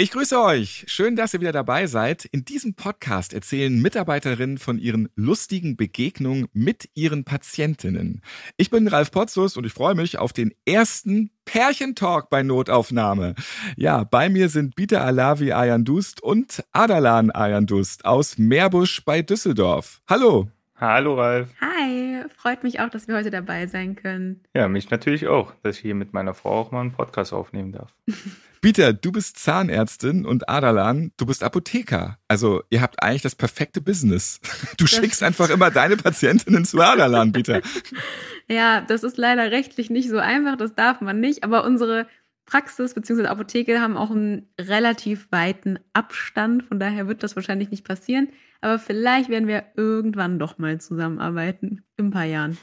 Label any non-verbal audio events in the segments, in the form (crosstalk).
Ich grüße euch. Schön, dass ihr wieder dabei seid. In diesem Podcast erzählen Mitarbeiterinnen von ihren lustigen Begegnungen mit ihren Patientinnen. Ich bin Ralf Potzus und ich freue mich auf den ersten Pärchentalk bei Notaufnahme. Ja, bei mir sind Bita Alavi Ayandust und Adalan Ayandust aus Meerbusch bei Düsseldorf. Hallo. Hallo Ralf. Hi, freut mich auch, dass wir heute dabei sein können. Ja, mich natürlich auch, dass ich hier mit meiner Frau auch mal einen Podcast aufnehmen darf. (laughs) Peter, du bist Zahnärztin und Adalan, du bist Apotheker. Also ihr habt eigentlich das perfekte Business. (laughs) Du das schickst (laughs) einfach immer deine Patientinnen zu Adalan, Peter. ja, das ist leider rechtlich nicht so einfach, das darf man nicht, aber unsere Praxis bzw. Apotheke haben auch einen relativ weiten Abstand, von daher wird das wahrscheinlich nicht passieren. Aber vielleicht werden wir irgendwann doch mal zusammenarbeiten. In ein paar Jahren.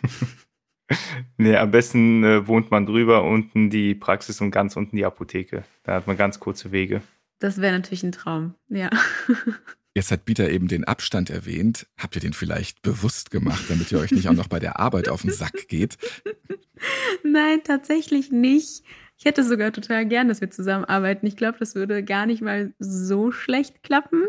(laughs) nee, am besten äh, wohnt man drüber, unten die Praxis und ganz unten die Apotheke. Da hat man ganz kurze Wege. Das wäre natürlich ein Traum, ja. (laughs) Jetzt hat Bieter eben den Abstand erwähnt. Habt ihr den vielleicht bewusst gemacht, damit ihr euch nicht auch noch bei der Arbeit auf den Sack geht? (laughs) Nein, tatsächlich nicht. Ich hätte sogar total gern, dass wir zusammenarbeiten. Ich glaube, das würde gar nicht mal so schlecht klappen.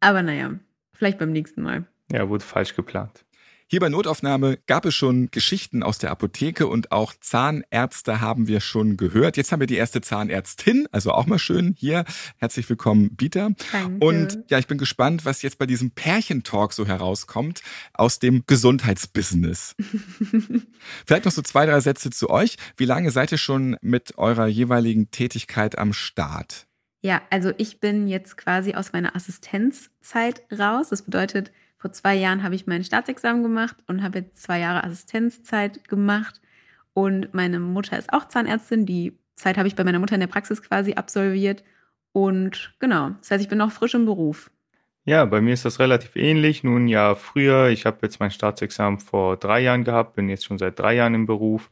Aber naja, Vielleicht beim nächsten Mal. Ja, wurde falsch geplant. Hier bei Notaufnahme gab es schon Geschichten aus der Apotheke und auch Zahnärzte haben wir schon gehört. Jetzt haben wir die erste Zahnärztin, also auch mal schön hier. Herzlich willkommen, Bieter. Danke. Und ja, ich bin gespannt, was jetzt bei diesem Pärchentalk so herauskommt aus dem Gesundheitsbusiness. (laughs) Vielleicht noch so zwei, drei Sätze zu euch. Wie lange seid ihr schon mit eurer jeweiligen Tätigkeit am Start? Ja, also ich bin jetzt quasi aus meiner Assistenzzeit raus. Das bedeutet, vor zwei Jahren habe ich mein Staatsexamen gemacht und habe jetzt zwei Jahre Assistenzzeit gemacht. Und meine Mutter ist auch Zahnärztin. Die Zeit habe ich bei meiner Mutter in der Praxis quasi absolviert. Und genau, das heißt, ich bin noch frisch im Beruf. Ja, bei mir ist das relativ ähnlich. Nun ja, früher, ich habe jetzt mein Staatsexamen vor drei Jahren gehabt, bin jetzt schon seit drei Jahren im Beruf.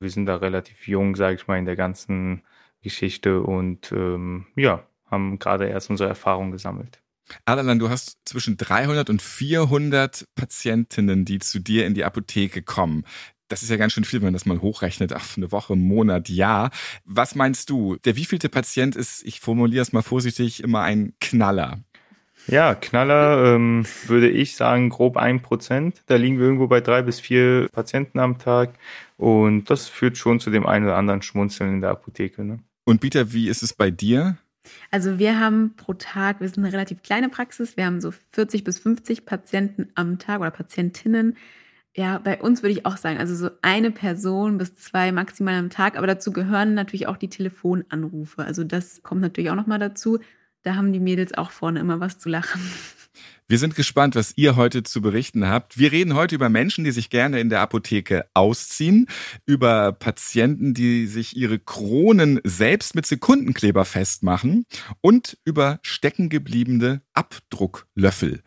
Wir sind da relativ jung, sage ich mal, in der ganzen Geschichte und ähm, ja, haben gerade erst unsere Erfahrung gesammelt. Adalan, du hast zwischen 300 und 400 Patientinnen, die zu dir in die Apotheke kommen. Das ist ja ganz schön viel, wenn man das mal hochrechnet auf eine Woche, Monat, Jahr. Was meinst du? Der wievielte Patient ist, ich formuliere es mal vorsichtig, immer ein Knaller? Ja, Knaller ähm, würde ich sagen grob ein Prozent. Da liegen wir irgendwo bei drei bis vier Patienten am Tag und das führt schon zu dem einen oder anderen Schmunzeln in der Apotheke. Ne? Und Peter, wie ist es bei dir? Also wir haben pro Tag, wir sind eine relativ kleine Praxis, wir haben so 40 bis 50 Patienten am Tag oder Patientinnen. Ja, bei uns würde ich auch sagen, also so eine Person bis zwei maximal am Tag, aber dazu gehören natürlich auch die Telefonanrufe. Also das kommt natürlich auch nochmal dazu. Da haben die Mädels auch vorne immer was zu lachen. Wir sind gespannt, was ihr heute zu berichten habt. Wir reden heute über Menschen, die sich gerne in der Apotheke ausziehen, über Patienten, die sich ihre Kronen selbst mit Sekundenkleber festmachen und über steckengebliebene Abdrucklöffel.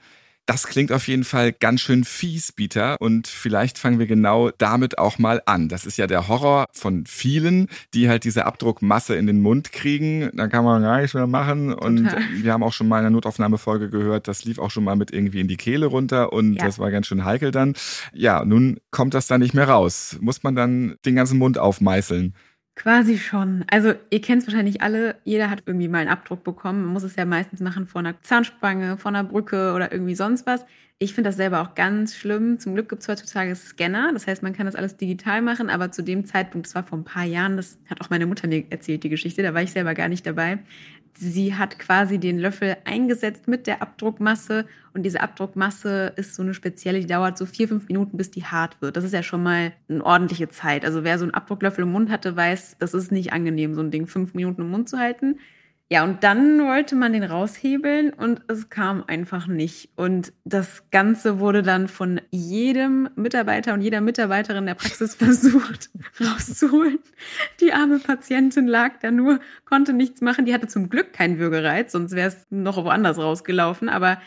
Das klingt auf jeden Fall ganz schön fies, Bieter. Und vielleicht fangen wir genau damit auch mal an. Das ist ja der Horror von vielen, die halt diese Abdruckmasse in den Mund kriegen. Da kann man gar nichts mehr machen. Und Total. wir haben auch schon mal in einer Notaufnahmefolge gehört, das lief auch schon mal mit irgendwie in die Kehle runter und ja. das war ganz schön heikel dann. Ja, nun kommt das dann nicht mehr raus. Muss man dann den ganzen Mund aufmeißeln. Quasi schon. Also ihr kennt es wahrscheinlich alle, jeder hat irgendwie mal einen Abdruck bekommen. Man muss es ja meistens machen vor einer Zahnspange, vor einer Brücke oder irgendwie sonst was. Ich finde das selber auch ganz schlimm. Zum Glück gibt es heutzutage Scanner, das heißt, man kann das alles digital machen, aber zu dem Zeitpunkt, das war vor ein paar Jahren, das hat auch meine Mutter mir erzählt, die Geschichte, da war ich selber gar nicht dabei sie hat quasi den Löffel eingesetzt mit der Abdruckmasse und diese Abdruckmasse ist so eine spezielle, die dauert so vier, fünf Minuten, bis die hart wird. Das ist ja schon mal eine ordentliche Zeit. Also wer so einen Abdrucklöffel im Mund hatte, weiß, das ist nicht angenehm, so ein Ding fünf Minuten im Mund zu halten. Ja, und dann wollte man den raushebeln und es kam einfach nicht. Und das Ganze wurde dann von jedem Mitarbeiter und jeder Mitarbeiterin der Praxis (laughs) versucht rauszuholen. Die arme Patientin lag da nur, konnte nichts machen. Die hatte zum Glück keinen Würgereiz, sonst wäre es noch woanders rausgelaufen. Aber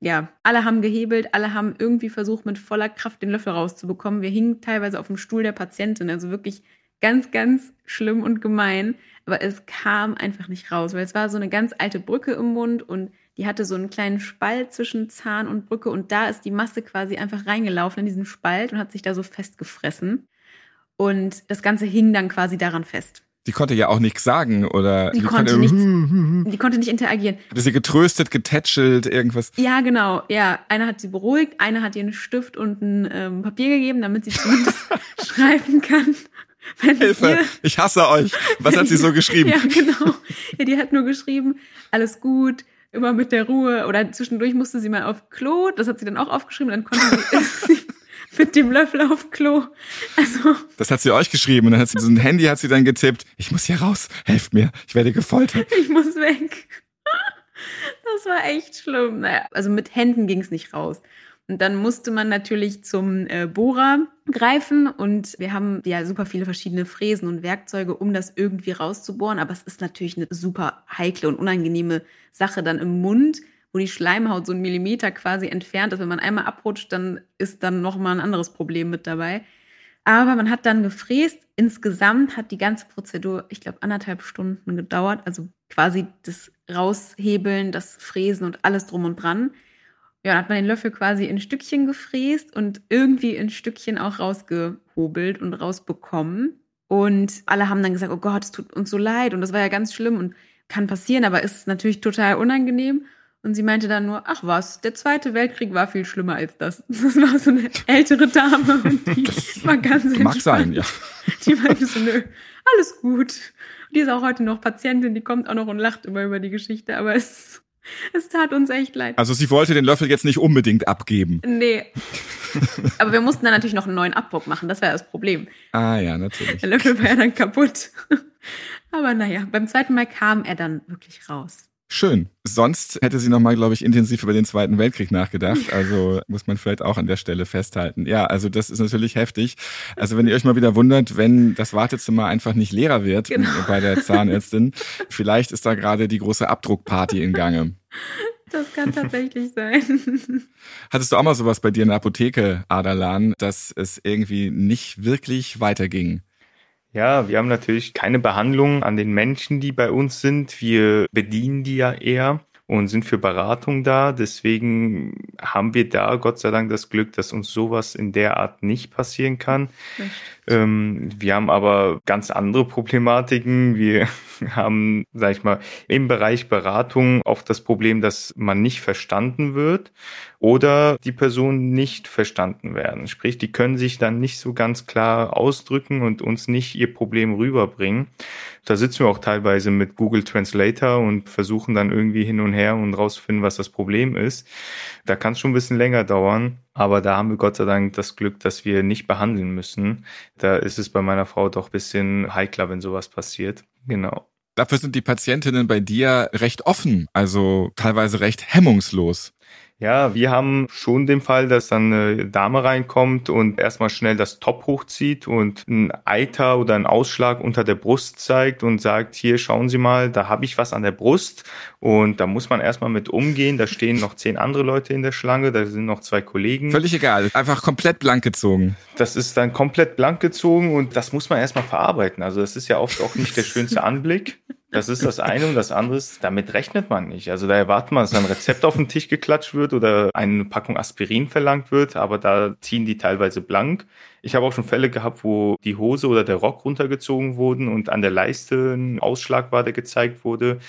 ja, alle haben gehebelt, alle haben irgendwie versucht, mit voller Kraft den Löffel rauszubekommen. Wir hingen teilweise auf dem Stuhl der Patientin, also wirklich ganz, ganz schlimm und gemein. Aber es kam einfach nicht raus, weil es war so eine ganz alte Brücke im Mund und die hatte so einen kleinen Spalt zwischen Zahn und Brücke und da ist die Masse quasi einfach reingelaufen in diesen Spalt und hat sich da so festgefressen. Und das Ganze hing dann quasi daran fest. Die konnte ja auch nichts sagen oder die, die konnte, nichts, (laughs) die konnte nicht interagieren. Hatte sie getröstet, getätschelt, irgendwas? Ja, genau. Ja, einer hat sie beruhigt, einer hat ihr einen Stift und ein ähm, Papier gegeben, damit sie zumindest (laughs) schreiben kann. Hilfe, ich hasse euch. Was hat sie so (laughs) geschrieben? ja, genau. Ja, die hat nur geschrieben, alles gut, immer mit der Ruhe. Oder zwischendurch musste sie mal auf Klo, das hat sie dann auch aufgeschrieben, dann konnte sie (laughs) (laughs) mit dem Löffel auf Klo. Also. Das hat sie euch geschrieben und dann hat sie so ein Handy hat sie dann getippt. Ich muss hier raus, helft mir, ich werde gefoltert. Ich muss weg. Das war echt schlimm. Naja, also mit Händen ging es nicht raus. Und dann musste man natürlich zum äh, Bohrer greifen und wir haben ja super viele verschiedene Fräsen und Werkzeuge, um das irgendwie rauszubohren. Aber es ist natürlich eine super heikle und unangenehme Sache dann im Mund, wo die Schleimhaut so einen Millimeter quasi entfernt ist. Wenn man einmal abrutscht, dann ist dann nochmal ein anderes Problem mit dabei. Aber man hat dann gefräst. Insgesamt hat die ganze Prozedur, ich glaube, anderthalb Stunden gedauert. Also quasi das Raushebeln, das Fräsen und alles drum und dran. Ja, dann hat man den Löffel quasi in Stückchen gefräst und irgendwie in Stückchen auch rausgehobelt und rausbekommen. Und alle haben dann gesagt, oh Gott, es tut uns so leid und das war ja ganz schlimm und kann passieren, aber ist natürlich total unangenehm. Und sie meinte dann nur, ach was, der Zweite Weltkrieg war viel schlimmer als das. (laughs) Das war so eine ältere Dame (laughs) und die das war ganz entspannt. Mag sein, ja. Die meinte so, nö, alles gut. Und die ist auch heute noch Patientin, die kommt auch noch und lacht immer über die Geschichte, aber es (laughs) es tat uns echt leid. Also sie wollte den Löffel jetzt nicht unbedingt abgeben. Nee. (laughs) Aber wir mussten dann natürlich noch einen neuen Abdruck machen. Das war das Problem. Ah ja, natürlich. Der Löffel war ja dann kaputt. (laughs) Aber naja, beim zweiten Mal kam er dann wirklich raus. Schön. Sonst hätte sie nochmal, glaube ich, intensiv über den Zweiten Weltkrieg nachgedacht. Also (laughs) muss man vielleicht auch an der Stelle festhalten. Ja, also das ist natürlich heftig. Also wenn ihr euch mal wieder wundert, wenn das Wartezimmer einfach nicht leerer wird genau. (laughs) bei der Zahnärztin, vielleicht ist da gerade die große Abdruckparty in Gange. (laughs) Das kann tatsächlich sein. Hattest du auch mal sowas bei dir in der Apotheke, Adalan, dass es irgendwie nicht wirklich weiterging? Ja, wir haben natürlich keine Behandlung an den Menschen, die bei uns sind. Wir bedienen die ja eher und sind für Beratung da. Deswegen haben wir da Gott sei Dank das Glück, dass uns sowas in der Art nicht passieren kann. Ähm, wir haben aber ganz andere Problematiken. Wir (laughs) haben, sag ich mal, im Bereich Beratung oft das Problem, dass man nicht verstanden wird oder die Personen nicht verstanden werden. Sprich, die können sich dann nicht so ganz klar ausdrücken und uns nicht ihr Problem rüberbringen. Da sitzen wir auch teilweise mit Google Translator und versuchen dann irgendwie hin und her und rauszufinden, was das Problem ist. Da kann es schon ein bisschen länger dauern. Aber da haben wir Gott sei Dank das Glück, dass wir nicht behandeln müssen. Da ist es bei meiner Frau doch ein bisschen heikler, wenn sowas passiert. Genau. Dafür sind die Patientinnen bei dir recht offen, also teilweise recht hemmungslos. Ja, wir haben schon den Fall, dass dann eine Dame reinkommt und erstmal schnell das Top hochzieht und ein Eiter oder einen Ausschlag unter der Brust zeigt und sagt, hier schauen Sie mal, da habe ich was an der Brust und da muss man erstmal mit umgehen. Da stehen noch zehn andere Leute in der Schlange, da sind noch zwei Kollegen. Völlig egal, einfach komplett blank gezogen. Das ist dann komplett blank gezogen und das muss man erstmal verarbeiten. Also das ist ja oft auch nicht der schönste Anblick. Das ist das eine und das andere ist, damit rechnet man nicht. Also da erwartet man, dass ein Rezept auf den Tisch geklatscht wird oder eine Packung Aspirin verlangt wird, aber da ziehen die teilweise blank. Ich habe auch schon Fälle gehabt, wo die Hose oder der Rock runtergezogen wurden und an der Leiste ein Ausschlag war, der gezeigt wurde.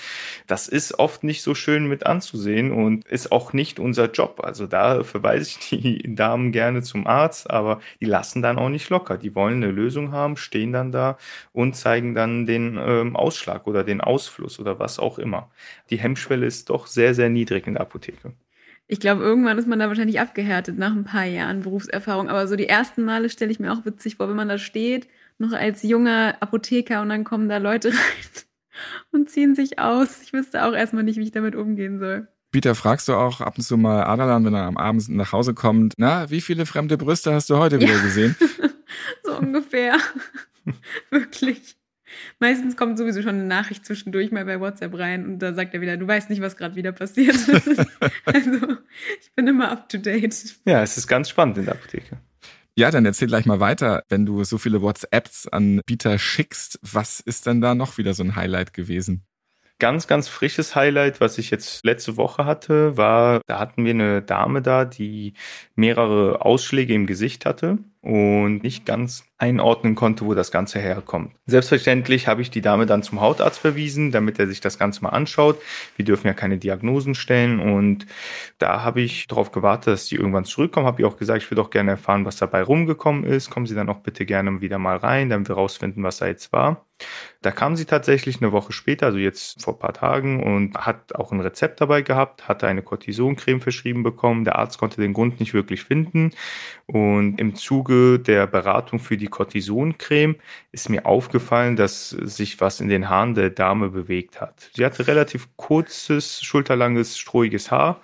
Das ist oft nicht so schön mit anzusehen und ist auch nicht unser Job. Also da verweise ich (laughs) die Damen gerne zum Arzt, aber die lassen dann auch nicht locker. Die wollen eine Lösung haben, stehen dann da und zeigen dann den ähm, Ausschlag oder den Ausfluss oder was auch immer. Die Hemmschwelle ist doch sehr, sehr niedrig in der Apotheke ich glaube, irgendwann ist man da wahrscheinlich abgehärtet nach ein paar Jahren Berufserfahrung. Aber so die ersten Male stelle ich mir auch witzig vor, wenn man da steht, noch als junger Apotheker und dann kommen da Leute (laughs) rein und ziehen sich aus. Ich wüsste auch erstmal nicht, wie ich damit umgehen soll. Peter, fragst du auch ab und zu mal Adalan, wenn er am Abend nach Hause kommt, na, wie viele fremde Brüste hast du heute wieder gesehen? (laughs) so ungefähr. (laughs) Wirklich. Meistens kommt sowieso schon eine Nachricht zwischendurch mal bei WhatsApp rein und da sagt er wieder, du weißt nicht, was gerade wieder passiert. (laughs) also ich bin immer up to date. Ja, es ist ganz spannend in der Apotheke. Ja, dann erzähl gleich mal weiter. Wenn du so viele WhatsApps an Bieter schickst, was ist denn da noch wieder so ein Highlight gewesen? Ganz, ganz frisches Highlight, was ich jetzt letzte Woche hatte, war, da hatten wir eine Dame da, die mehrere Ausschläge im Gesicht hatte und nicht ganz einordnen konnte, wo das Ganze herkommt. Selbstverständlich habe ich die Dame dann zum Hautarzt verwiesen, damit er sich das Ganze mal anschaut. Wir dürfen ja keine Diagnosen stellen und da habe ich darauf gewartet, dass sie irgendwann zurückkommen. Habe ich auch gesagt, ich würde auch gerne erfahren, was dabei rumgekommen ist. Kommen Sie dann auch bitte gerne wieder mal rein, damit wir rausfinden, was da jetzt war. Da kam sie tatsächlich eine Woche später, also jetzt vor ein paar Tagen, und hat auch ein Rezept dabei gehabt, hatte eine Cortisoncreme verschrieben bekommen. Der Arzt konnte den Grund nicht wirklich finden. Und im Zuge der Beratung für die Cortisoncreme ist mir aufgefallen, dass sich was in den Haaren der Dame bewegt hat. Sie hatte relativ kurzes, schulterlanges, strohiges Haar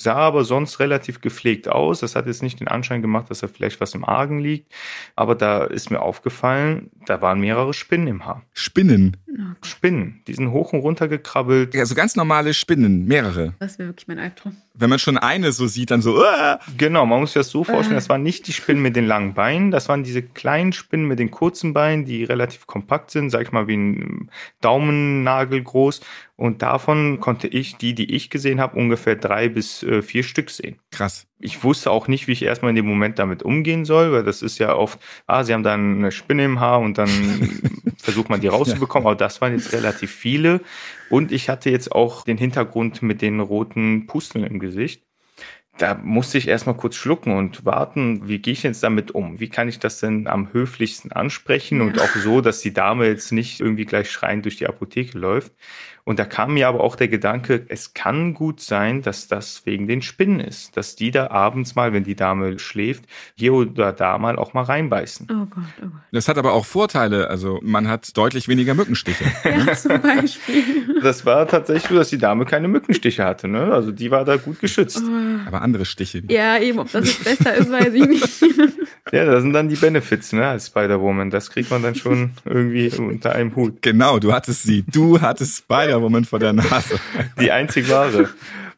sah aber sonst relativ gepflegt aus. Das hat jetzt nicht den Anschein gemacht, dass da vielleicht was im Argen liegt. Aber da ist mir aufgefallen, da waren mehrere Spinnen im Haar. Spinnen? Spinnen. Die sind hoch und runter gekrabbelt. Also ganz normale Spinnen, mehrere. Das wäre wirklich mein Albtraum. Wenn man schon eine so sieht, dann so. Uh! Genau, man muss sich das so vorstellen, das waren nicht die Spinnen mit den langen Beinen, das waren diese kleinen Spinnen mit den kurzen Beinen, die relativ kompakt sind, sag ich mal wie ein Daumennagel groß. Und davon konnte ich, die, die ich gesehen habe, ungefähr drei bis äh, vier Stück sehen. Krass. Ich wusste auch nicht, wie ich erstmal in dem Moment damit umgehen soll, weil das ist ja oft, ah, sie haben dann eine Spinne im Haar und dann (laughs) versucht man die rauszubekommen, aber das waren jetzt relativ viele. Und ich hatte jetzt auch den Hintergrund mit den roten Pusteln im Gesicht da musste ich erstmal kurz schlucken und warten, wie gehe ich jetzt damit um? Wie kann ich das denn am höflichsten ansprechen und auch so, dass die Dame jetzt nicht irgendwie gleich schreiend durch die Apotheke läuft? Und da kam mir aber auch der Gedanke, es kann gut sein, dass das wegen den Spinnen ist, dass die da abends mal, wenn die Dame schläft, hier oder da mal auch mal reinbeißen. Oh Gott, oh Gott. Das hat aber auch Vorteile. Also man hat deutlich weniger Mückenstiche. (laughs) ja, zum Beispiel. Das war tatsächlich so, dass die Dame keine Mückenstiche hatte. Ne? Also die war da gut geschützt. Oh. Aber andere Stiche. Ja, eben, ob das jetzt besser ist, weiß ich nicht. (laughs) Ja, das sind dann die Benefits, ne, als Spider-Woman. Das kriegt man dann schon irgendwie unter einem Hut. Genau, du hattest sie. Du hattest Spider-Woman vor der Nase. Die einzig wahre.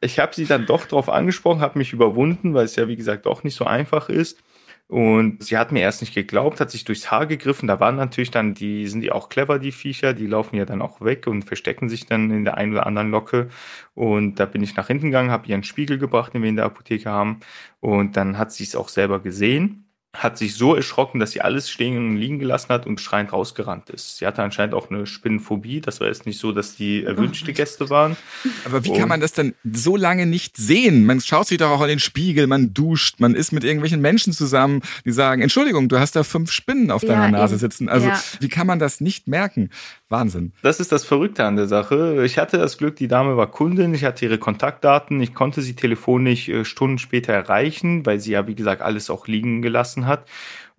Ich habe sie dann doch drauf angesprochen, habe mich überwunden, weil es ja, wie gesagt, doch nicht so einfach ist. Und sie hat mir erst nicht geglaubt, hat sich durchs Haar gegriffen. Da waren natürlich dann, die sind die auch clever, die Viecher, die laufen ja dann auch weg und verstecken sich dann in der einen oder anderen Locke. Und da bin ich nach hinten gegangen, habe ihr einen Spiegel gebracht, den wir in der Apotheke haben. Und dann hat sie es auch selber gesehen hat sich so erschrocken, dass sie alles stehen und liegen gelassen hat und schreiend rausgerannt ist. Sie hatte anscheinend auch eine Spinnenphobie. Das war jetzt nicht so, dass die erwünschte Gäste waren. Aber wie und kann man das denn so lange nicht sehen? Man schaut sich doch auch in den Spiegel, man duscht, man ist mit irgendwelchen Menschen zusammen, die sagen, Entschuldigung, du hast da fünf Spinnen auf deiner ja, Nase sitzen. Also ja. wie kann man das nicht merken? Wahnsinn. Das ist das Verrückte an der Sache. Ich hatte das Glück, die Dame war Kundin, ich hatte ihre Kontaktdaten, ich konnte sie telefonisch äh, Stunden später erreichen, weil sie ja, wie gesagt, alles auch liegen gelassen hat.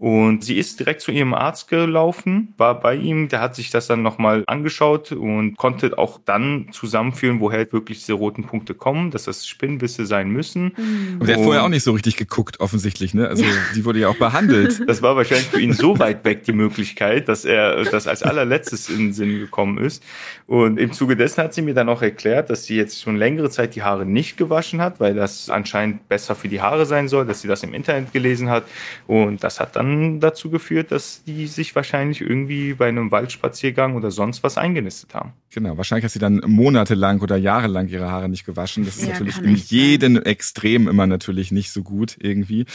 Und sie ist direkt zu ihrem Arzt gelaufen, war bei ihm, der hat sich das dann nochmal angeschaut und konnte auch dann zusammenführen, woher wirklich diese roten Punkte kommen, dass das Spinnbisse sein müssen. Mhm. Und der hat vorher auch nicht so richtig geguckt, offensichtlich, ne? Also die wurde ja auch behandelt. (laughs) Das war wahrscheinlich für ihn so weit weg die Möglichkeit, dass er das als allerletztes in den Sinn gekommen ist. Und im Zuge dessen hat sie mir dann auch erklärt, dass sie jetzt schon längere Zeit die Haare nicht gewaschen hat, weil das anscheinend besser für die Haare sein soll, dass sie das im Internet gelesen hat. Und das hat dann dann dazu geführt, dass die sich wahrscheinlich irgendwie bei einem Waldspaziergang oder sonst was eingenistet haben. Genau, wahrscheinlich hat sie dann monatelang oder jahrelang ihre Haare nicht gewaschen. Das ist ja, natürlich in jedem sein. Extrem immer natürlich nicht so gut irgendwie.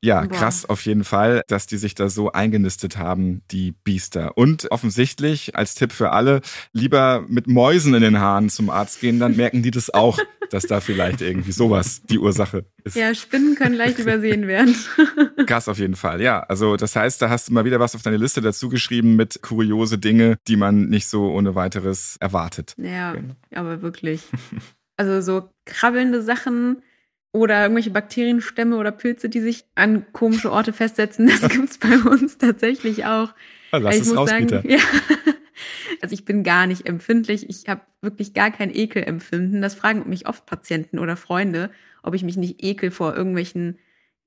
Ja, Boah. krass auf jeden Fall, dass die sich da so eingenistet haben, die Biester. Und offensichtlich als Tipp für alle, lieber mit Mäusen in den Haaren zum Arzt gehen, dann merken die das auch, (laughs) dass da vielleicht irgendwie sowas die Ursache ist. Ja, Spinnen können leicht (laughs) übersehen werden. (laughs) Krass auf jeden Fall, ja. Also das heißt, da hast du mal wieder was auf deine Liste dazu geschrieben mit kuriose Dinge, die man nicht so ohne weiteres erwartet. Ja, genau. aber wirklich. Also so krabbelnde Sachen, oder irgendwelche Bakterienstämme oder Pilze, die sich an komische Orte festsetzen. Das (laughs) gibt's bei uns tatsächlich auch. Ja, lass ich es raus, sagen, ja, (laughs) also ich bin gar nicht empfindlich. Ich habe wirklich gar kein Ekelempfinden. Das fragen mich oft Patienten oder Freunde, ob ich mich nicht ekel vor irgendwelchen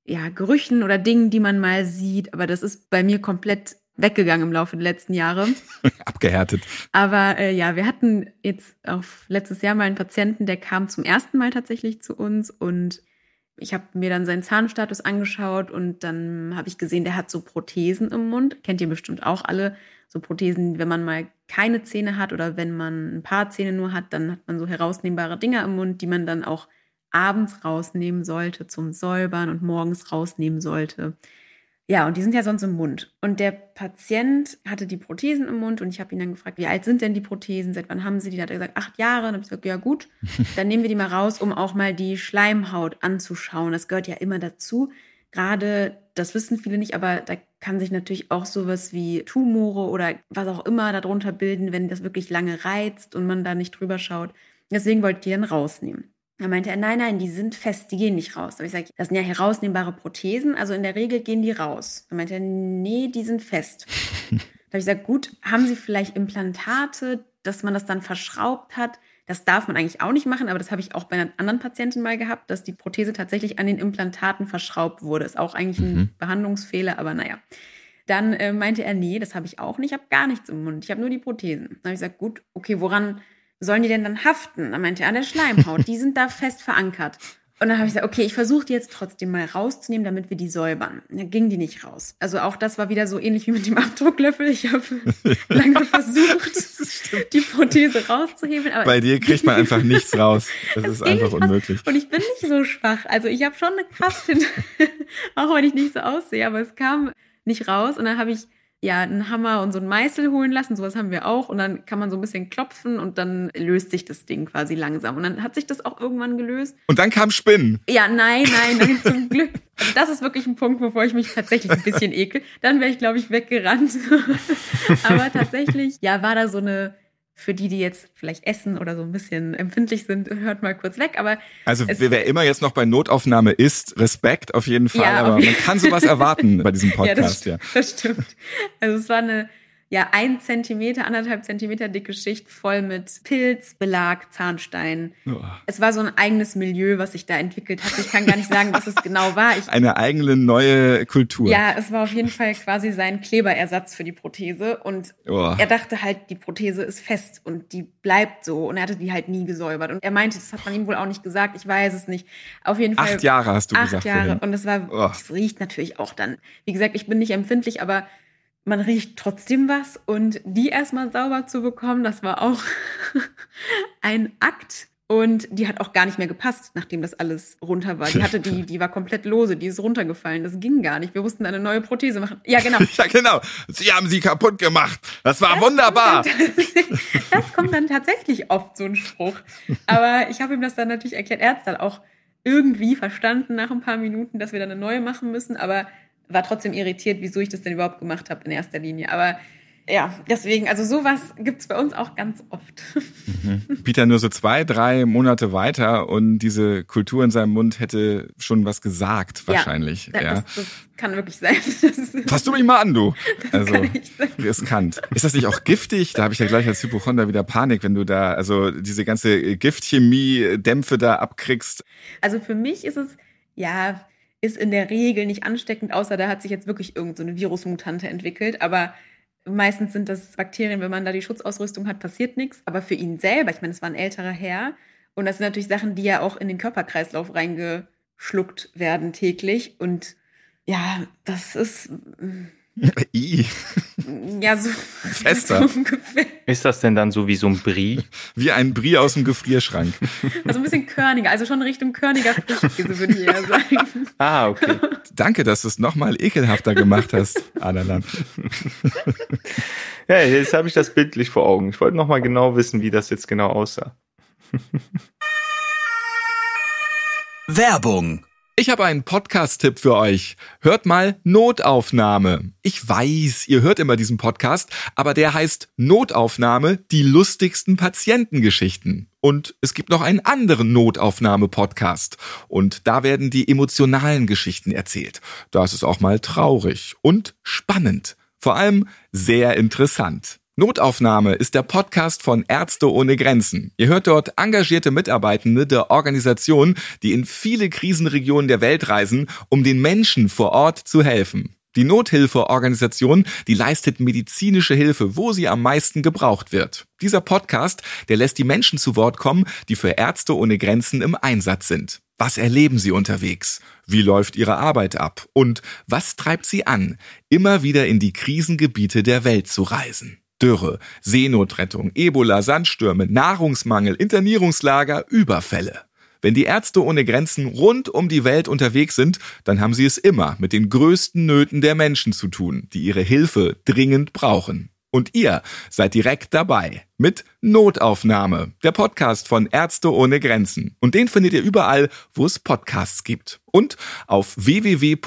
ja, Gerüchen oder Dingen, die man mal sieht. Aber das ist bei mir komplett weggegangen im Laufe der letzten Jahre. (laughs) Abgehärtet. Aber äh, ja, wir hatten jetzt auf letztes Jahr mal einen Patienten, der kam zum ersten Mal tatsächlich zu uns und Ich habe mir dann seinen Zahnstatus angeschaut und dann habe ich gesehen, der hat so Prothesen im Mund. Kennt ihr bestimmt auch alle. So Prothesen, wenn man mal keine Zähne hat oder wenn man ein paar Zähne nur hat, dann hat man so herausnehmbare Dinger im Mund, die man dann auch abends rausnehmen sollte zum Säubern und morgens rausnehmen sollte. Ja, und die sind ja sonst im Mund. Und der Patient hatte die Prothesen im Mund und ich habe ihn dann gefragt, wie alt sind denn die Prothesen? Seit wann haben sie die? Da hat er gesagt, acht Jahre. Und dann habe ich gesagt, ja gut, (laughs) dann nehmen wir die mal raus, um auch mal die Schleimhaut anzuschauen. Das gehört ja immer dazu. Gerade, das wissen viele nicht, aber da kann sich natürlich auch sowas wie Tumore oder was auch immer darunter bilden, wenn das wirklich lange reizt und man da nicht drüber schaut. Deswegen wollte ich die dann rausnehmen. Da meinte er, nein, nein, die sind fest, die gehen nicht raus. Habe ich gesagt, das sind ja herausnehmbare Prothesen, also in der Regel gehen die raus. Da meinte er, nee, die sind fest. (laughs) da habe ich gesagt, gut, haben Sie vielleicht Implantate, dass man das dann verschraubt hat? Das darf man eigentlich auch nicht machen, aber das habe ich auch bei einer anderen Patientin mal gehabt, dass die Prothese tatsächlich an den Implantaten verschraubt wurde. Ist auch eigentlich ein mhm. Behandlungsfehler, aber naja. Dann äh, meinte er, nee, das habe ich auch nicht, ich habe gar nichts im Mund, ich habe nur die Prothesen. Dann habe ich gesagt, gut, okay, woran sollen die denn dann haften? Dann meinte er, an der Schleimhaut, die sind da fest verankert. Und dann habe ich gesagt, okay, ich versuche die jetzt trotzdem mal rauszunehmen, damit wir die säubern. Dann ging die nicht raus. Also auch das war wieder so ähnlich wie mit dem Abdrucklöffel. Ich habe (laughs) lange versucht, die Prothese rauszuheben. Aber Bei dir kriegt man einfach nichts raus. Das ist einfach unmöglich. Und ich bin nicht so schwach. Also ich habe schon eine Kraft, (laughs) auch wenn ich nicht so aussehe, aber es kam nicht raus. Und dann habe ich ja, einen Hammer und so einen Meißel holen lassen. Sowas haben wir auch. Und dann kann man so ein bisschen klopfen und dann löst sich das Ding quasi langsam. Und dann hat sich das auch irgendwann gelöst. Und dann kam Spinnen. Ja, nein, nein, nein, zum Glück. Also das ist wirklich ein Punkt, bevor ich mich tatsächlich ein bisschen ekel. Dann wäre ich, glaube ich, weggerannt. (laughs) Aber tatsächlich, ja, war da so eine für die, die jetzt vielleicht essen oder so ein bisschen empfindlich sind, hört mal kurz weg. Aber also wer immer jetzt noch bei Notaufnahme ist, Respekt auf jeden Fall. Ja, aber man kann sowas erwarten bei diesem Podcast. (laughs) ja, das, ja. das stimmt. Also es war eine ja, ein Zentimeter, anderthalb Zentimeter dicke Schicht voll mit Pilz, Belag, Zahnstein. Oh. Es war so ein eigenes Milieu, was sich da entwickelt hat. Ich kann gar nicht sagen, was es genau war. Ich, (laughs) Eine eigene neue Kultur. Ja, es war auf jeden Fall quasi sein Kleberersatz für die Prothese. Und oh. er dachte halt, die Prothese ist fest und die bleibt so. Und er hatte die halt nie gesäubert. Und er meinte, das hat man ihm wohl auch nicht gesagt. Ich weiß es nicht. Auf jeden Fall. Acht Jahre hast du acht gesagt. Acht Jahre. Vorhin. Und es war, oh. es riecht natürlich auch dann. Wie gesagt, ich bin nicht empfindlich, aber man riecht trotzdem was und die erstmal sauber zu bekommen, das war auch (laughs) ein Akt. Und die hat auch gar nicht mehr gepasst, nachdem das alles runter war. Die hatte die, die war komplett lose, die ist runtergefallen. Das ging gar nicht. Wir mussten eine neue Prothese machen. Ja, genau. (laughs) ja, genau. Sie haben sie kaputt gemacht. Das war das wunderbar. Kommt das kommt dann tatsächlich oft so ein Spruch. Aber ich habe ihm das dann natürlich erklärt. Er hat es dann auch irgendwie verstanden nach ein paar Minuten, dass wir dann eine neue machen müssen. Aber war trotzdem irritiert, wieso ich das denn überhaupt gemacht habe in erster Linie. Aber ja, deswegen, also sowas gibt's bei uns auch ganz oft. Mhm. Peter nur so zwei, drei Monate weiter und diese Kultur in seinem Mund hätte schon was gesagt, wahrscheinlich. Ja, ja. Das, das kann wirklich sein. (laughs) Fass du mich mal an, du. also, riskant. Ist das nicht auch giftig? Da habe ich ja gleich als Hypochonder wieder Panik, wenn du da, also diese ganze Giftchemie-Dämpfe da abkriegst. Also für mich ist es, ja, ist in der Regel nicht ansteckend, außer da hat sich jetzt wirklich irgendeine so Virusmutante entwickelt. Aber meistens sind das Bakterien, wenn man da die Schutzausrüstung hat, passiert nichts. Aber für ihn selber, ich meine, es war ein älterer Herr. Und das sind natürlich Sachen, die ja auch in den Körperkreislauf reingeschluckt werden täglich. Und ja, das ist (laughs) I. Ja, so (laughs) fester. So ist das denn dann so wie so ein Brie? (laughs) Wie ein Brie aus dem Gefrierschrank. Also ein bisschen körniger, also schon Richtung körniger Frischkäse, würde ich eher sagen. Ah, okay. Danke, dass du es nochmal ekelhafter gemacht hast, Adalan. Ja, jetzt habe ich das bildlich vor Augen. Ich wollte nochmal genau wissen, wie das jetzt genau aussah. Werbung ich habe einen Podcast-Tipp für euch. Hört mal Notaufnahme. Ich weiß, ihr hört immer diesen Podcast, aber der heißt Notaufnahme, die lustigsten Patientengeschichten. Und es gibt noch einen anderen Notaufnahme-Podcast. Und da werden die emotionalen Geschichten erzählt. Da ist es auch mal traurig und spannend. Vor allem sehr interessant. Notaufnahme ist der Podcast von Ärzte ohne Grenzen. Ihr hört dort engagierte Mitarbeitende der Organisation, die in viele Krisenregionen der Welt reisen, um den Menschen vor Ort zu helfen. Die Nothilfeorganisation, die leistet medizinische Hilfe, wo sie am meisten gebraucht wird. Dieser Podcast, der lässt die Menschen zu Wort kommen, die für Ärzte ohne Grenzen im Einsatz sind. Was erleben Sie unterwegs? Wie läuft Ihre Arbeit ab? Und was treibt Sie an, immer wieder in die Krisengebiete der Welt zu reisen? Dürre, Seenotrettung, Ebola, Sandstürme, Nahrungsmangel, Internierungslager, Überfälle. Wenn die Ärzte ohne Grenzen rund um die Welt unterwegs sind, dann haben sie es immer mit den größten Nöten der Menschen zu tun, die ihre Hilfe dringend brauchen. Und ihr seid direkt dabei mit Notaufnahme, der Podcast von Ärzte ohne Grenzen. Und den findet ihr überall, wo es Podcasts gibt. Und auf www.msf.de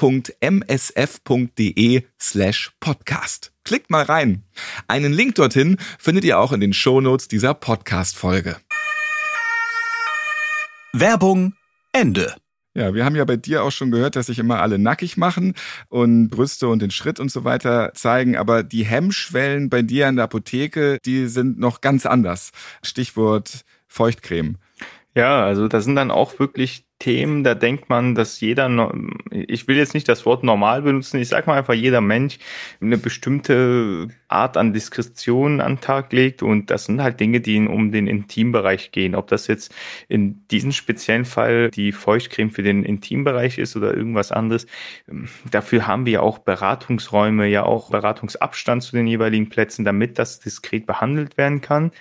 slash podcast. Klickt mal rein. Einen Link dorthin findet ihr auch in den Shownotes dieser Podcast-Folge. Werbung Ende. Ja, wir haben ja bei dir auch schon gehört, dass sich immer alle nackig machen und Brüste und den Schritt und so weiter zeigen, aber die Hemmschwellen bei dir an der Apotheke, die sind noch ganz anders. Stichwort Feuchtcreme. Ja, also da sind dann auch wirklich Themen, da denkt man, dass jeder, ich will jetzt nicht das Wort normal benutzen, ich sag mal einfach, jeder Mensch eine bestimmte Art an Diskretion an den Tag legt und das sind halt Dinge, die um den Intimbereich gehen. Ob das jetzt in diesem speziellen Fall die Feuchtcreme für den Intimbereich ist oder irgendwas anderes, dafür haben wir auch Beratungsräume, ja auch Beratungsabstand zu den jeweiligen Plätzen, damit das diskret behandelt werden kann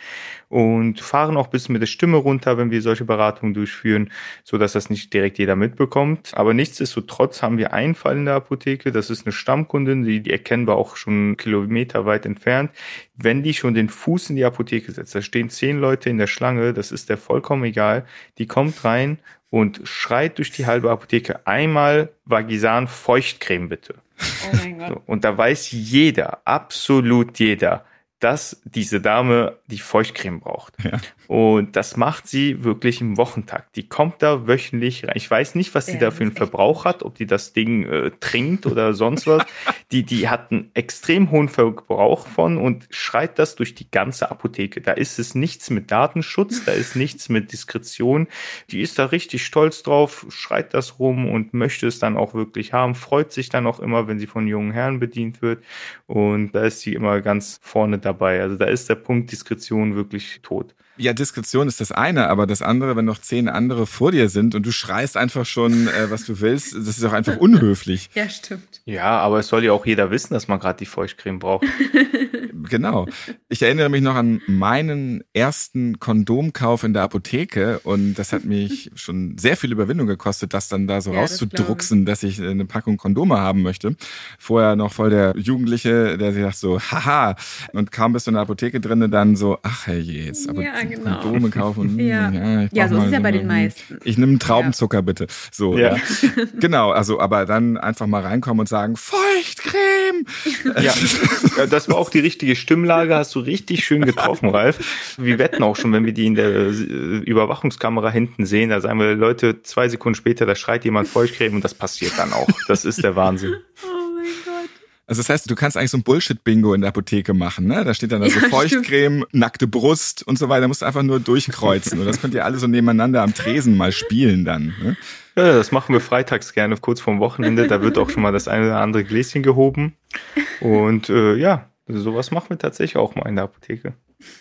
und fahren auch ein bisschen mit der Stimme runter, wenn wir solche Beratungen durchführen, so dass das nicht direkt jeder mitbekommt. Aber nichtsdestotrotz haben wir einen Fall in der Apotheke. Das ist eine Stammkundin, die, die erkennen wir auch schon kilometerweit entfernt. Wenn die schon den Fuß in die Apotheke setzt, da stehen zehn Leute in der Schlange, das ist der vollkommen egal. Die kommt rein und schreit durch die halbe Apotheke einmal Vagisan Feuchtcreme bitte. Oh mein Gott. So, und da weiß jeder, absolut jeder, dass diese Dame die Feuchtcreme braucht. Ja. Und das macht sie wirklich im Wochentakt. Die kommt da wöchentlich rein. Ich weiß nicht, was sie ja, da für einen Verbrauch hat, ob die das Ding äh, trinkt oder sonst was. (laughs) die, die hat einen extrem hohen Verbrauch von und schreit das durch die ganze Apotheke. Da ist es nichts mit Datenschutz, da ist nichts mit Diskretion. Die ist da richtig stolz drauf, schreit das rum und möchte es dann auch wirklich haben, freut sich dann auch immer, wenn sie von jungen Herren bedient wird. Und da ist sie immer ganz vorne dabei dabei. Also da ist der Punkt Diskretion wirklich tot. Ja, Diskretion ist das eine, aber das andere, wenn noch zehn andere vor dir sind und du schreist einfach schon, äh, was du willst, das ist auch einfach unhöflich. (laughs) ja, stimmt. Ja, aber es soll ja auch jeder wissen, dass man gerade die Feuchtcreme braucht. (laughs) genau. Ich erinnere mich noch an meinen ersten Kondomkauf in der Apotheke und das hat mich (laughs) schon sehr viel Überwindung gekostet, das dann da so ja, rauszudrucksen, das dass ich eine Packung Kondome haben möchte. Vorher noch voll der Jugendliche, der sich sagt so, haha, und kaum bist du in der Apotheke drinne, dann so, ach herrje, jetzt aber ja, genau. Kondome kaufen. (laughs) ja, ja, ja so ist es ja bei den meisten. Ich nehme Traubenzucker bitte. So, ja. (laughs) genau, also aber dann einfach mal reinkommen und sagen, Feuchtcreme. Ja, das war auch die richtige Stimmlage, hast du richtig schön getroffen, Ralf. Wir wetten auch schon, wenn wir die in der äh, Überwachungskamera hinten sehen, da sagen wir, Leute, zwei Sekunden später, da schreit jemand Feuchtcreme und das passiert dann auch. Das ist der Wahnsinn. Also das heißt, du kannst eigentlich so ein Bullshit-Bingo in der Apotheke machen, ne? Da steht dann also ja, Feuchtcreme, stimmt. nackte Brust und so weiter. Da musst du einfach nur durchkreuzen. und das könnt ihr alle so nebeneinander am Tresen mal spielen dann. Ne? Ja, das machen wir freitags gerne, kurz vorm Wochenende. Da wird auch schon mal das eine oder andere Gläschen gehoben. Und äh, ja, sowas machen wir tatsächlich auch mal in der Apotheke.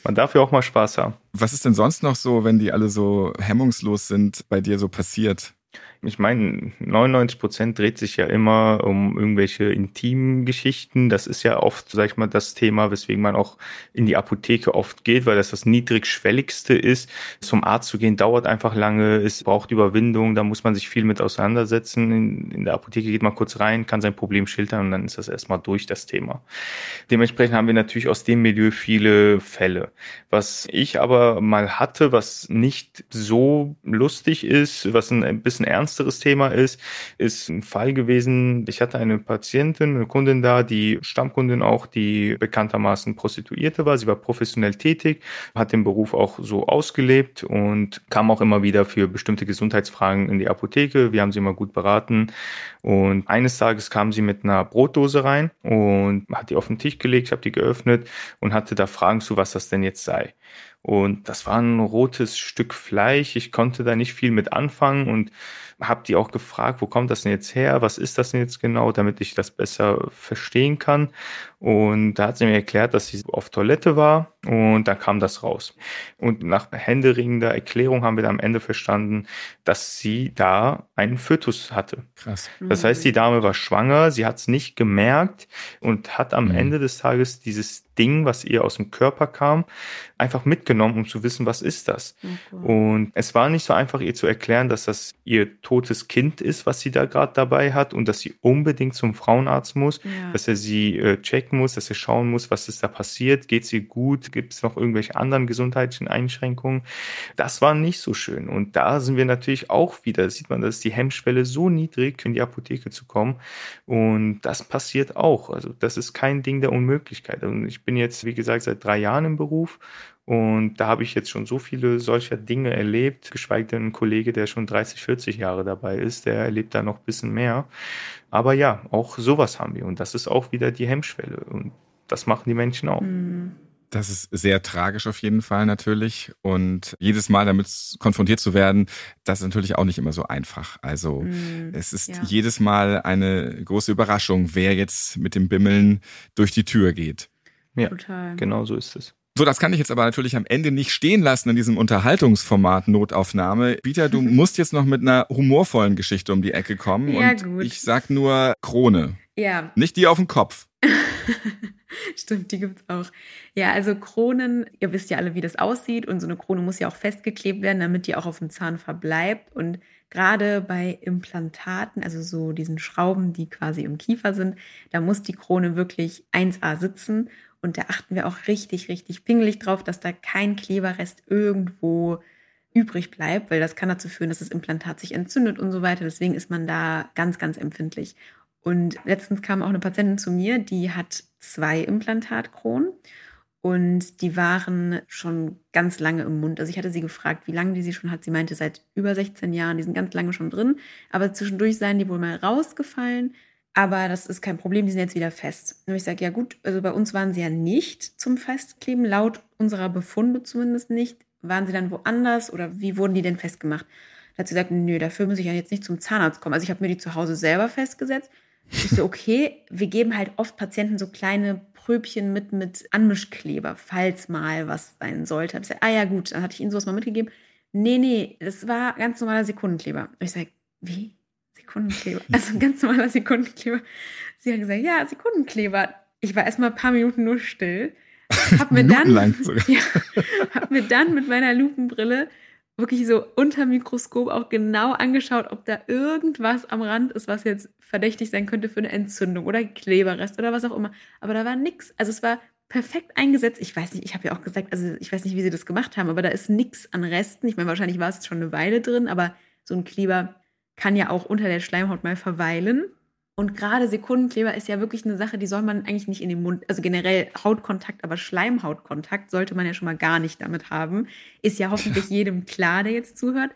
Man darf ja auch mal Spaß haben. Was ist denn sonst noch so, wenn die alle so hemmungslos sind, bei dir so passiert? Ich meine, 99 Prozent dreht sich ja immer um irgendwelche intimen Geschichten. Das ist ja oft, sag ich mal, das Thema, weswegen man auch in die Apotheke oft geht, weil das das niedrigschwelligste ist. Zum Arzt zu gehen dauert einfach lange, es braucht Überwindung, da muss man sich viel mit auseinandersetzen. In, in der Apotheke geht man kurz rein, kann sein Problem schildern und dann ist das erstmal durch das Thema. Dementsprechend haben wir natürlich aus dem Milieu viele Fälle. Was ich aber mal hatte, was nicht so lustig ist, was ein bisschen ernst ernsteres Thema ist, ist ein Fall gewesen. Ich hatte eine Patientin, eine Kundin da, die Stammkundin auch, die bekanntermaßen Prostituierte war. Sie war professionell tätig, hat den Beruf auch so ausgelebt und kam auch immer wieder für bestimmte Gesundheitsfragen in die Apotheke. Wir haben sie immer gut beraten. Und eines Tages kam sie mit einer Brotdose rein und hat die auf den Tisch gelegt. Ich habe die geöffnet und hatte da Fragen zu, was das denn jetzt sei. Und das war ein rotes Stück Fleisch. Ich konnte da nicht viel mit anfangen und habe die auch gefragt, wo kommt das denn jetzt her? Was ist das denn jetzt genau, damit ich das besser verstehen kann? Und da hat sie mir erklärt, dass sie auf Toilette war Und dann kam das raus. Und nach händeringender Erklärung haben wir dann am Ende verstanden, dass sie da einen Fötus hatte. Krass. Das heißt, die Dame war schwanger, sie hat es nicht gemerkt und hat am Mhm. Ende des Tages dieses Ding, was ihr aus dem Körper kam, einfach mitgenommen, um zu wissen, was ist das. Okay. Und es war nicht so einfach, ihr zu erklären, dass das ihr totes Kind ist, was sie da gerade dabei hat und dass sie unbedingt zum Frauenarzt muss, Ja. dass er sie äh, checken muss, dass er schauen muss, was ist da passiert, geht es ihr gut, gibt es noch irgendwelche anderen gesundheitlichen Einschränkungen. Das war nicht so schön. Und da sind wir natürlich auch wieder, sieht man, dass die Hemmschwelle so niedrig, in die Apotheke zu kommen. Und das passiert auch. Also das ist kein Ding der Unmöglichkeit. Und ich bin jetzt, wie gesagt, seit drei Jahren im Beruf. Und da habe ich jetzt schon so viele solcher Dinge erlebt, geschweige denn ein Kollege, der schon 30, 40 Jahre dabei ist, der erlebt da noch ein bisschen mehr. Aber ja, auch sowas haben wir. Und das ist auch wieder die Hemmschwelle. Und das machen die Menschen auch. Mhm. Das ist sehr tragisch auf jeden Fall natürlich. Und jedes Mal damit konfrontiert zu werden, das ist natürlich auch nicht immer so einfach. Also Mhm. es ist Ja. jedes Mal eine große Überraschung, wer jetzt mit dem Bimmeln durch die Tür geht. Ja, Total. genau so ist es. So, das kann ich jetzt aber natürlich am Ende nicht stehen lassen in diesem Unterhaltungsformat Notaufnahme. Peter, du (laughs) musst jetzt noch mit einer humorvollen Geschichte um die Ecke kommen. Ja, und gut. ich sag nur Krone. Ja, Nicht die auf dem Kopf. (laughs) Stimmt, die gibt's auch. Ja, also Kronen, ihr wisst ja alle, wie das aussieht und so eine Krone muss ja auch festgeklebt werden, damit die auch auf dem Zahn verbleibt und gerade bei Implantaten, also so diesen Schrauben, die quasi im Kiefer sind, da muss die Krone wirklich 1A sitzen und da achten wir auch richtig, richtig pingelig drauf, dass da kein Kleberrest irgendwo übrig bleibt, weil das kann dazu führen, dass das Implantat sich entzündet und so weiter. Deswegen ist man da ganz, ganz empfindlich. Und letztens kam auch eine Patientin zu mir, die hat zwei Implantatkronen und die waren schon ganz lange im Mund. Also ich hatte sie gefragt, wie lange die sie schon hat. Sie meinte seit über 16 Jahren, die sind ganz lange schon drin, aber zwischendurch seien die wohl mal rausgefallen. Aber das ist kein Problem, die sind jetzt wieder fest. Und ich sage, ja gut, also bei uns waren sie ja nicht zum Festkleben, laut unserer Befunde zumindest nicht. Waren sie dann woanders oder wie wurden die denn festgemacht? Da hat sie gesagt, nö, dafür muss ich ja jetzt nicht zum Zahnarzt kommen. Also ich habe mir die zu Hause selber festgesetzt. Ich so, okay, wir geben halt oft Patienten so kleine Pröbchen mit, mit Anmischkleber, falls mal was sein sollte. Ich sag, ah ja, gut, dann hatte ich ihnen sowas mal mitgegeben. Nee, nee, das war ganz normaler Sekundenkleber. Und ich sage, wie? Sekundenkleber? (laughs) Also ganz normaler Sekundenkleber. Sie hat gesagt, ja, Sekundenkleber. Ich war erstmal ein paar Minuten nur still. Hab mir (laughs) dann, (laughs) ja, hab mir dann mit meiner Lupenbrille wirklich so unter Mikroskop auch genau angeschaut, ob da irgendwas am Rand ist, was jetzt verdächtig sein könnte für eine Entzündung oder Kleberrest oder was auch immer. Aber da war nichts. Also es war perfekt eingesetzt. Ich weiß nicht, ich habe ja auch gesagt, also ich weiß nicht, wie sie das gemacht haben, aber da ist nichts an Resten. Ich meine, wahrscheinlich war es schon eine Weile drin, aber so ein Kleber kann ja auch unter der Schleimhaut mal verweilen. Und gerade Sekundenkleber ist ja wirklich eine Sache, die soll man eigentlich nicht in den Mund, also generell Hautkontakt, aber Schleimhautkontakt sollte man ja schon mal gar nicht damit haben. Ist ja hoffentlich (laughs) jedem klar, der jetzt zuhört.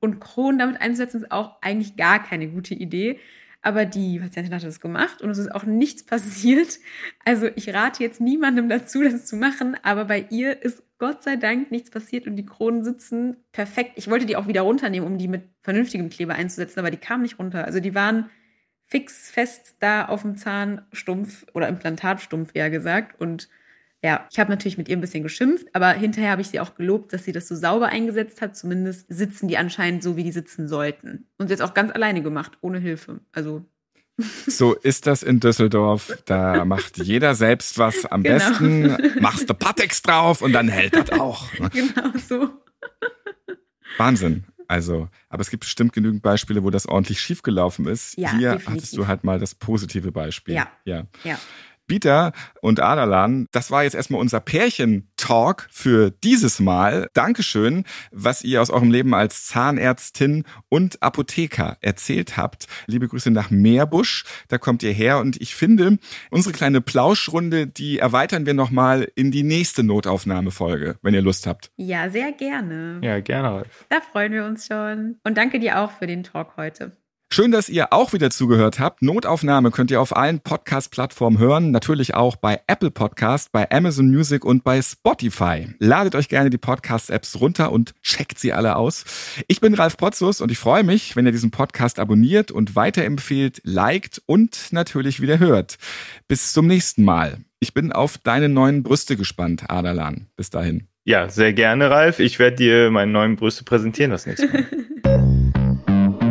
Und Kronen damit einzusetzen, ist auch eigentlich gar keine gute Idee. Aber die Patientin hat das gemacht und es ist auch nichts (laughs) passiert. Also ich rate jetzt niemandem dazu, das zu machen, aber bei ihr ist Gott sei Dank nichts passiert und die Kronen sitzen perfekt. Ich wollte die auch wieder runternehmen, um die mit vernünftigem Kleber einzusetzen, aber die kamen nicht runter. Also die waren fix fest da auf dem Zahnstumpf oder Implantatstumpf, eher gesagt. Und ja, ich habe natürlich mit ihr ein bisschen geschimpft, aber hinterher habe ich sie auch gelobt, dass sie das so sauber eingesetzt hat. Zumindest sitzen die anscheinend so, wie die sitzen sollten. Und sie hat es auch ganz alleine gemacht, ohne Hilfe. Also (laughs) So ist das in Düsseldorf. Da macht jeder selbst was. Am Genau. besten machst du Patex drauf und dann hält das auch. (laughs) genau so. Wahnsinn. Also, aber es gibt bestimmt genügend Beispiele, wo das ordentlich schiefgelaufen ist. Ja, Hier definitiv. hattest du halt mal das positive Beispiel. Ja. ja. Ja. Bieter und Adalan, das war jetzt erstmal unser Pärchen-Talk für dieses Mal. Dankeschön, was ihr aus eurem Leben als Zahnärztin und Apotheker erzählt habt. Liebe Grüße nach Meerbusch, da kommt ihr her und ich finde, unsere kleine Plauschrunde, die erweitern wir nochmal in die nächste Notaufnahmefolge, wenn ihr Lust habt. Ja, sehr gerne. Ja, gerne. Da freuen wir uns schon. Und danke dir auch für den Talk heute. Schön, dass ihr auch wieder zugehört habt. Notaufnahme könnt ihr auf allen Podcast-Plattformen hören, natürlich auch bei Apple Podcast, bei Amazon Music und bei Spotify. Ladet euch gerne die Podcast-Apps runter und checkt sie alle aus. Ich bin Ralf Potzus und ich freue mich, wenn ihr diesen Podcast abonniert und weiterempfehlt, liked und natürlich wieder hört. Bis zum nächsten Mal. Ich bin auf deine neuen Brüste gespannt, Adalan. Bis dahin. Ja, sehr gerne, Ralf. Ich werde dir meine neuen Brüste präsentieren das nächste Mal. (laughs)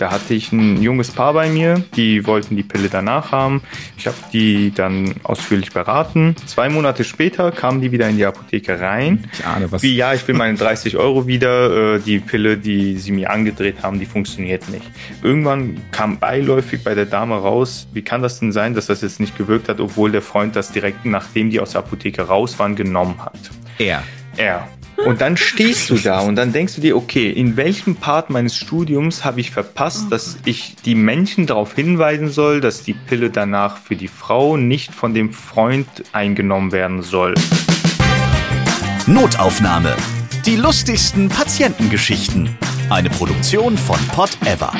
Da hatte ich ein junges Paar bei mir, die wollten die Pille danach haben. Ich habe die dann ausführlich beraten. Zwei Monate später kamen die wieder in die Apotheke rein. Ich ahne was. Wie, ja, ich will meine 30 Euro wieder. Äh, Die Pille, die sie mir angedreht haben, die funktioniert nicht. Irgendwann kam beiläufig bei der Dame raus, wie kann das denn sein, dass das jetzt nicht gewirkt hat, obwohl der Freund das direkt, nachdem die aus der Apotheke raus waren, genommen hat. Er. Er. Und dann stehst du da und dann denkst du dir, okay, in welchem Part meines Studiums habe ich verpasst, dass ich die Menschen darauf hinweisen soll, dass die Pille danach für die Frau nicht von dem Freund eingenommen werden soll. Notaufnahme. Die lustigsten Patientengeschichten. Eine Produktion von Pod Ever.